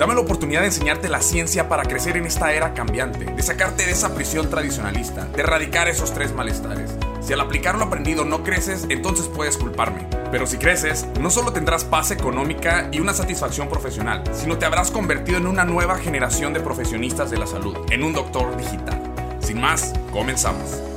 Dame la oportunidad de enseñarte la ciencia para crecer en esta era cambiante, de sacarte de esa prisión tradicionalista, de erradicar esos tres malestares. Si al aplicar lo aprendido no creces, entonces puedes culparme. Pero si creces, no solo tendrás paz económica y una satisfacción profesional, sino te habrás convertido en una nueva generación de profesionistas de la salud, en un doctor digital. Sin más, comenzamos.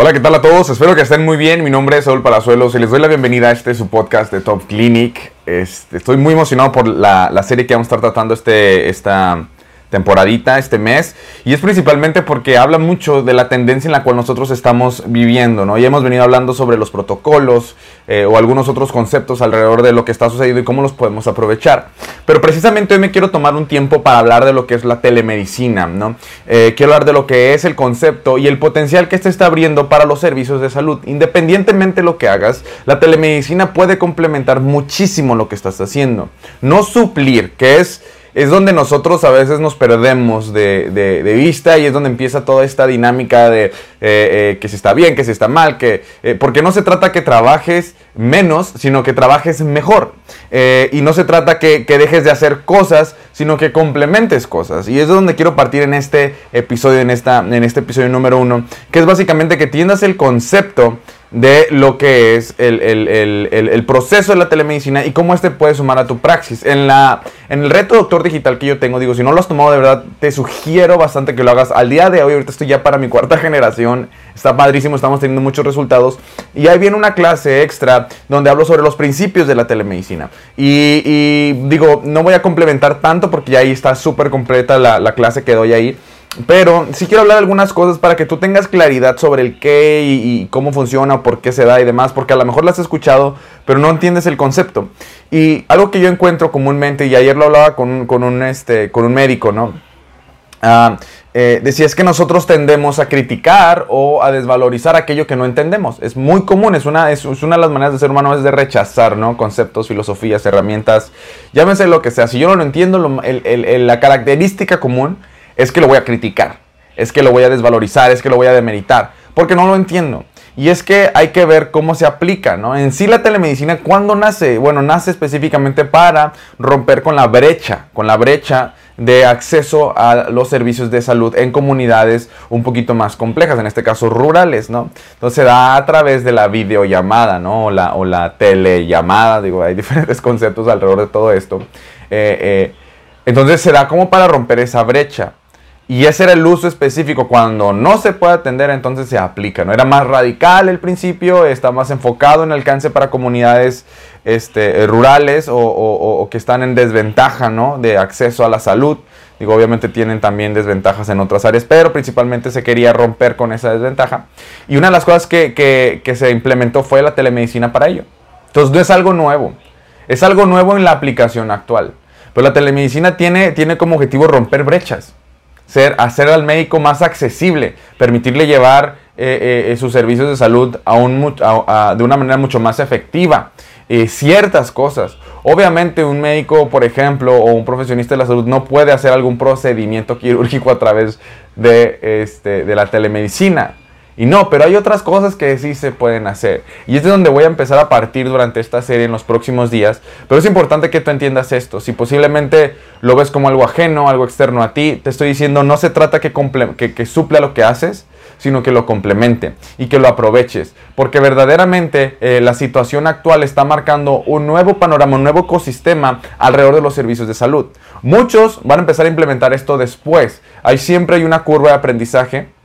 Hola, ¿qué tal a todos? Espero que estén muy bien. Mi nombre es Saúl Palazuelos y les doy la bienvenida a este su podcast de Top Clinic. Este, estoy muy emocionado por la, la, serie que vamos a estar tratando este, esta, temporadita este mes y es principalmente porque habla mucho de la tendencia en la cual nosotros estamos viviendo, ¿no? Y hemos venido hablando sobre los protocolos eh, o algunos otros conceptos alrededor de lo que está sucediendo y cómo los podemos aprovechar. Pero precisamente hoy me quiero tomar un tiempo para hablar de lo que es la telemedicina, ¿no? Eh, quiero hablar de lo que es el concepto y el potencial que este está abriendo para los servicios de salud. Independientemente de lo que hagas, la telemedicina puede complementar muchísimo lo que estás haciendo. No suplir, que es es donde nosotros a veces nos perdemos de, vista y es donde empieza toda esta dinámica de eh, eh, que si está bien, que si está mal, que, eh, porque no se trata que trabajes menos, sino que trabajes mejor. y no se trata que, que, dejes de hacer cosas, sino que complementes cosas. Y es donde quiero partir en este episodio, en, esta, en este episodio número uno, que es básicamente que tiendas el concepto de lo que es el, proceso de la telemedicina y cómo este puede sumar a tu praxis. En, la, en el reto doctor digital que yo tengo, digo, si no lo has tomado de verdad, te sugiero bastante que lo hagas. Al día de hoy, ahorita estoy ya para mi cuarta generación, está padrísimo, estamos teniendo muchos resultados. Y ahí viene una clase extra donde hablo sobre los principios de la telemedicina. Y, digo, no voy a complementar tanto porque ya ahí está súper completa la, la clase que doy ahí. Pero sí quiero hablar de algunas cosas para que tú tengas claridad sobre el qué y, cómo funciona, por qué se da y demás, porque a lo mejor las has escuchado, pero no entiendes el concepto. Y algo que yo encuentro comúnmente, y ayer lo hablaba con, un, este, con un médico, ¿no? Ah, eh, decía es que nosotros tendemos a criticar o a desvalorizar aquello que no entendemos. Es muy común, es una, es, una de las maneras de ser humano, es de rechazar ¿no? conceptos, filosofías, herramientas, llámese lo que sea. Si yo no lo entiendo, la característica común es que lo voy a criticar, es que lo voy a desvalorizar, es que lo voy a demeritar, porque no lo entiendo. Y es que hay que ver cómo se aplica, ¿no? En sí la telemedicina, ¿cuándo nace? Bueno, nace específicamente para romper con la brecha, con la brecha de acceso a los servicios de salud en comunidades un poquito más complejas, en este caso rurales, ¿no? Entonces se da a través de la videollamada, ¿no? O la, o la telellamada, digo, hay diferentes conceptos alrededor de todo esto. Eh, eh, entonces se da como para romper esa brecha. Y ese era el uso específico. Cuando no se puede atender, entonces se aplica. ¿no? Era más radical el principio, está más enfocado en alcance para comunidades este, rurales o, que están en desventaja ¿no? de acceso a la salud. Digo, obviamente tienen también desventajas en otras áreas, pero principalmente se quería romper con esa desventaja. Y una de las cosas que, que se implementó fue la telemedicina para ello. Entonces no es algo nuevo, es algo nuevo en la aplicación actual. Pero la telemedicina tiene, tiene como objetivo romper brechas ser, hacer al médico más accesible, permitirle llevar eh, eh, sus servicios de salud a de una manera mucho más efectiva. Eh, ciertas cosas. Obviamente un médico, por ejemplo, o un profesionista de la salud no puede hacer algún procedimiento quirúrgico a través de, este, de la telemedicina. Y no, pero hay otras cosas que sí se pueden hacer. Y es de donde voy a empezar a partir durante esta serie en los próximos días. Pero es importante que tú entiendas esto. Si posiblemente lo ves como algo ajeno, algo externo a ti, te estoy diciendo, no se trata que, que, que supla lo que haces, sino que lo complemente y que lo aproveches. Porque verdaderamente eh, la situación actual está marcando un nuevo panorama, un nuevo ecosistema alrededor de los servicios de salud. Muchos van a empezar a implementar esto después. Hay siempre hay una curva de aprendizaje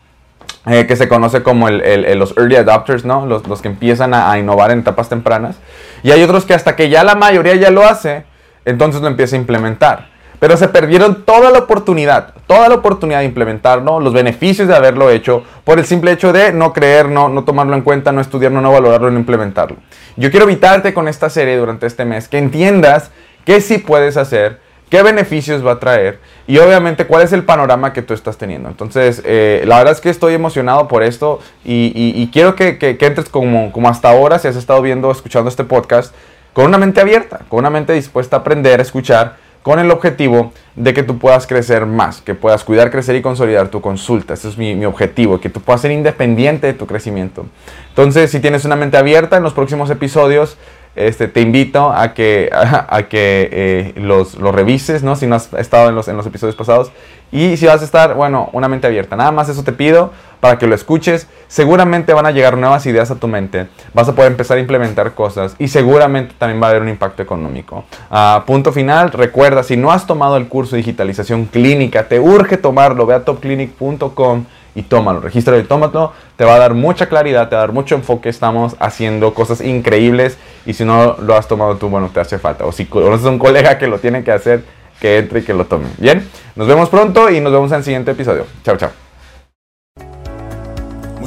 eh, que se conoce como los early adopters, ¿no? Los, que empiezan a, innovar en etapas tempranas. Y hay otros que hasta que ya la mayoría ya lo hace, entonces lo empieza a implementar. Pero se perdieron toda la oportunidad, toda la oportunidad de implementar, ¿no? Los beneficios de haberlo hecho por el simple hecho de no creer, no, no tomarlo en cuenta, no estudiarlo, no valorarlo, no implementarlo. Yo quiero evitarte con esta serie durante este mes que entiendas que sí puedes hacer qué beneficios va a traer y obviamente cuál es el panorama que tú estás teniendo. Entonces, eh, la verdad es que estoy emocionado por esto y, quiero que, que, entres como, hasta ahora, si has estado viendo, escuchando este podcast, con una mente abierta, con una mente dispuesta a aprender, a escuchar, con el objetivo de que tú puedas crecer más, que puedas cuidar, crecer y consolidar tu consulta. Ese es mi, mi, objetivo, que tú puedas ser independiente de tu crecimiento. Entonces, si tienes una mente abierta, en los próximos episodios este, te invito a que, a, que eh, los, revises, ¿no? Si no has estado en los, en los episodios pasados. Y si vas a estar, bueno, una mente abierta. Nada más eso te pido para que lo escuches. Seguramente van a llegar nuevas ideas a tu mente. Vas a poder empezar a implementar cosas. Y seguramente también va a haber un impacto económico. Ah, punto final. Recuerda, si no has tomado el curso de digitalización clínica, te urge tomarlo. Ve a topclinic.com y tómalo, regístralo y tómalo, te va a dar mucha claridad, te va a dar mucho enfoque, estamos haciendo cosas increíbles y si no lo has tomado tú, bueno, te hace falta. O si conoces a un colega que lo tiene que hacer, que entre y que lo tome. Bien, nos vemos pronto y nos vemos en el siguiente episodio. Chao, chao.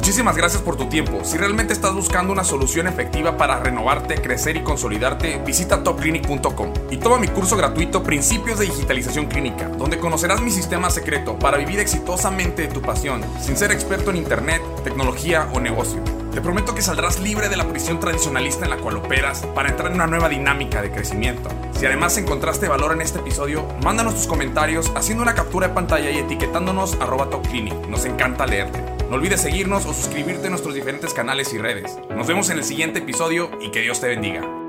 Muchísimas gracias por tu tiempo. Si realmente estás buscando una solución efectiva para renovarte, crecer y consolidarte, visita topclinic.com y toma mi curso gratuito Principios de Digitalización Clínica, donde conocerás mi sistema secreto para vivir exitosamente tu pasión, sin ser experto en Internet, tecnología o negocio. Te prometo que saldrás libre de la prisión tradicionalista en la cual operas para entrar en una nueva dinámica de crecimiento. Si además encontraste valor en este episodio, mándanos tus comentarios haciendo una captura de pantalla y etiquetándonos arroba topclinic. Nos encanta leerte. No olvides seguirnos o suscribirte a nuestros diferentes canales y redes. Nos vemos en el siguiente episodio y que Dios te bendiga.